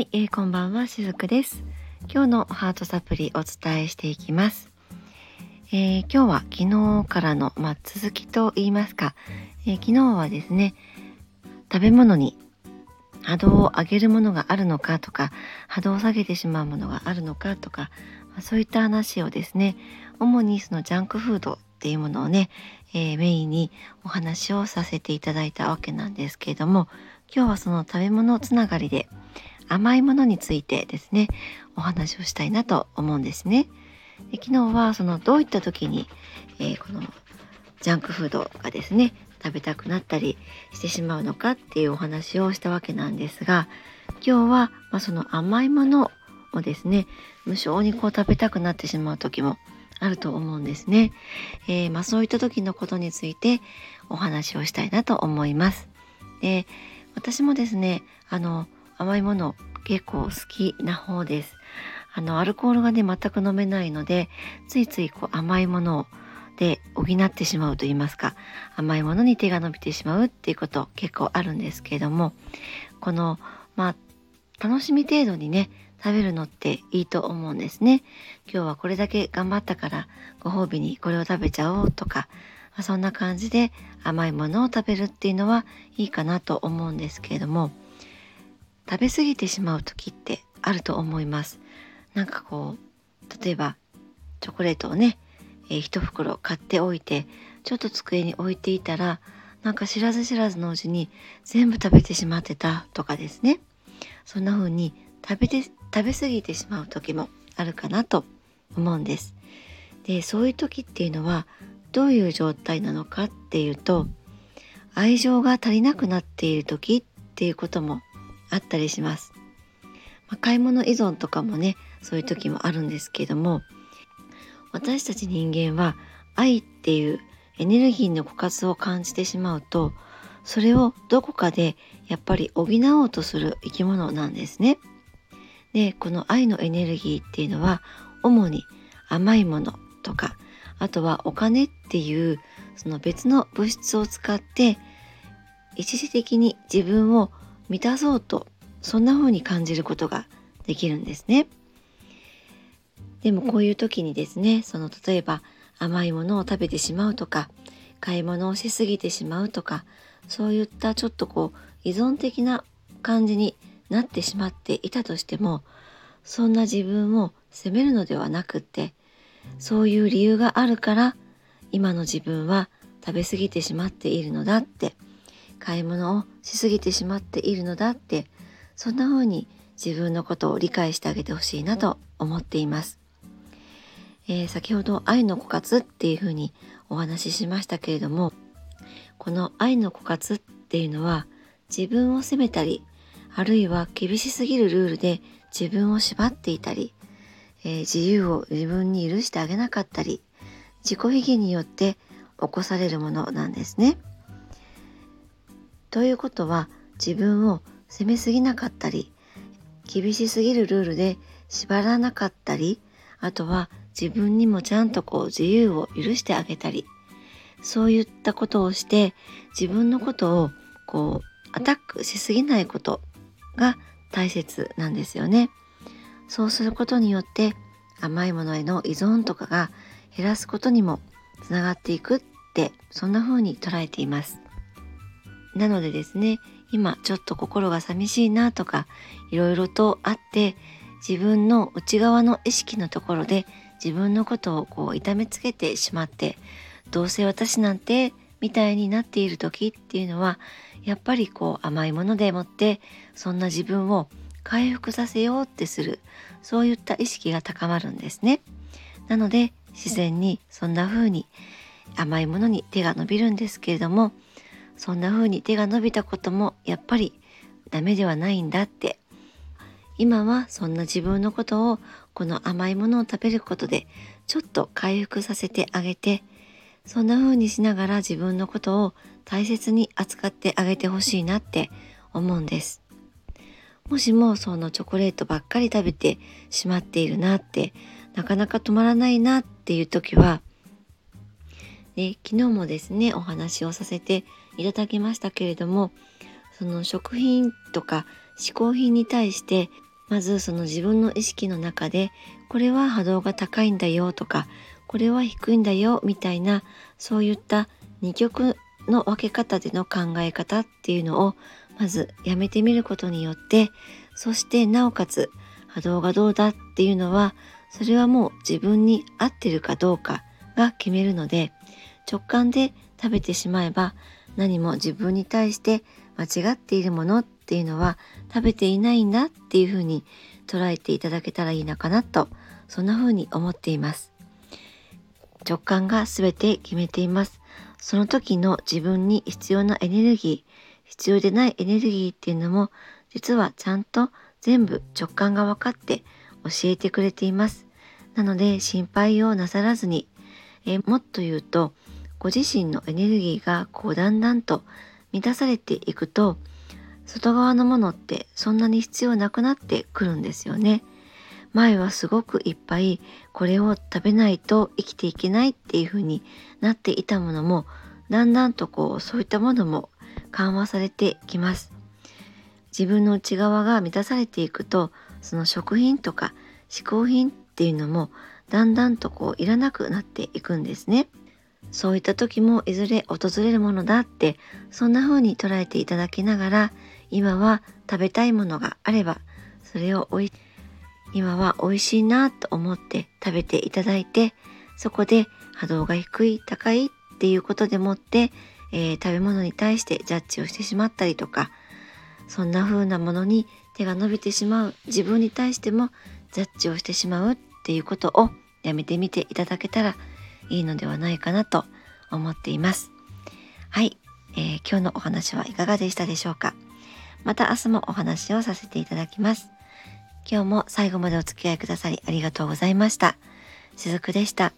い、えー、こんばんはしずくです。今日のハートサプリお伝えしていきます、えー、今日は昨日からのまあ、続きと言いますか、えー、昨日はですね食べ物に波動を上げるものがあるのかとか波動を下げてしまうものがあるのかとか、そういった話をですね主にそのジャンクフードっていうものをね、えー、メインにお話をさせていただいたわけなんですけれども今日はその食べ物つながりで甘いものについてですねお話をしたいなと思うんですね。で昨日はそのどういった時に、えー、このジャンクフードがですね食べたくなったりしてしまうのかっていうお話をしたわけなんですが今日は、まあ、その甘いものをですね無性にこう食べたくなってしまう時もあると思うんですね。えー、まあ、そういった時のことについてお話をしたいなと思います。で私もですねあの甘いもの結構好きな方です。あのアルコールがね全く飲めないのでついついこう甘いもので補ってしまうと言いますか甘いものに手が伸びてしまうっていうこと結構あるんですけれどもこのまあ楽しみ程度にね食べるのっていいと思うんですね今日はこれだけ頑張ったからご褒美にこれを食べちゃおうとか、まあ、そんな感じで甘いものを食べるっていうのはいいかなと思うんですけれども食べ過ぎてしまう時ってあると思います。なんかこう例えばチョコレートをねえー、一袋買っておいてちょっと机に置いていたらなんか知らず知らずのうちに全部食べてしまってたとかですね。そんな風に食べて食べ過ぎてしまう時もあるかなと思うんです。でそういう時っていうのはどういう状態なのかっていうと愛情が足りなくなっている時っていうこともあったりします、まあ、買い物依存とかもねそういう時もあるんですけども私たち人間は愛っていうエネルギーの枯渇を感じてしまうとそれをどこかでやっぱり補おうとする生き物なんですね。でこの愛のエネルギーっていうのは主に甘いものとかあとはお金っていうその別の物質を使って一時的に自分を満たそうとそんな風に感じることができるんですね。でもこういう時にですねその例えば甘いものを食べてしまうとか買い物をしすぎてしまうとかそういったちょっとこう依存的な感じになってしまっていたとしてもそんな自分を責めるのではなくってそういう理由があるから今の自分は食べ過ぎてしまっているのだって買い物をしすぎてしまっているのだってそんな風に自分のことを理解してあげてほしいなと思っています。えー、先ほど愛の枯渇っていうふうにお話ししましたけれどもこの愛の枯渇っていうのは自分を責めたりあるいは厳しすぎるルールで自分を縛っていたり、えー、自由を自分に許してあげなかったり自己卑下によって起こされるものなんですね。ということは自分を責めすぎなかったり厳しすぎるルールで縛らなかったりあとは自分にもちゃんとこう自由を許してあげたりそういったことをして自分のことをこうアタックしすぎないことが大切なんですよね。そうすることによって甘いものへの依存とかが減らすことにもつながっていくってそんな風に捉えています。なのでですね今ちょっと心が寂しいなとかいろいろとあって自分の内側の意識のところで自分のことをこう痛めつけてしまってどうせ私なんてみたいになっている時っていうのはやっぱりこう甘いものでもってそんな自分を回復させようってするそういった意識が高まるんですね。なので自然にそんな風に甘いものに手が伸びるんですけれどもそんな風に手が伸びたこともやっぱりダメではないんだって今はそんな自分のことをこの甘いものを食べることでちょっと回復させてあげてそんな風にしながら自分のことを大切に扱ってあげてほしいなって思うんです。もしもそのチョコレートばっかり食べてしまっているなってなかなか止まらないなっていう時は、ね、昨日もですねお話をさせていただきましたけれどもその食品とか嗜好品に対してまずその自分の意識の中でこれは波動が高いんだよとかこれは低いんだよみたいなそういった二極の分け方での考え方っていうのをまずやめてみることによってそしてなおかつ波動がどうだっていうのはそれはもう自分に合ってるかどうかが決めるので直感で食べてしまえば何も自分に対して間違っているものっていうのは食べていないんだっていうふうに捉えていただけたらいいのかなとそんなふうに思っています。直感が全て決めています。その時の自分に必要なエネルギー必要でないエネルギーっていうのも実はちゃんと全部直感が分かって教えてくれています。なので心配をなさらずにえもっと言うとご自身のエネルギーがこうだんだんと満たされていくと外側のものってそんなに必要なくなってくるんですよね。前はすごくいっぱいこれを食べないと生きていけないっていう風になっていたものもだんだんとこうそういったものも緩和されてきます。自分の内側が満たされていくとその食品とか嗜好品っていうのもだんだんとこういらなくなっていくんですね。そういった時もいずれ訪れるものだってそんな風に捉えていただきながら今は食べたいものがあればそれをおい今は美味しいなと思って食べていただいてそこで波動が低い高いっていうことでもって、えー、食べ物に対してジャッジをしてしまったりとかそんな風なものに手が伸びてしまう自分に対してもジャッジをしてしまうっていうことをやめてみていただけたらいいのではないかなと思っています。はい、えー、今日のお話はいかがでしたでしょうか？また明日もお話をさせていただきます。今日も最後までお付き合いくださりありがとうございました。しずくでした。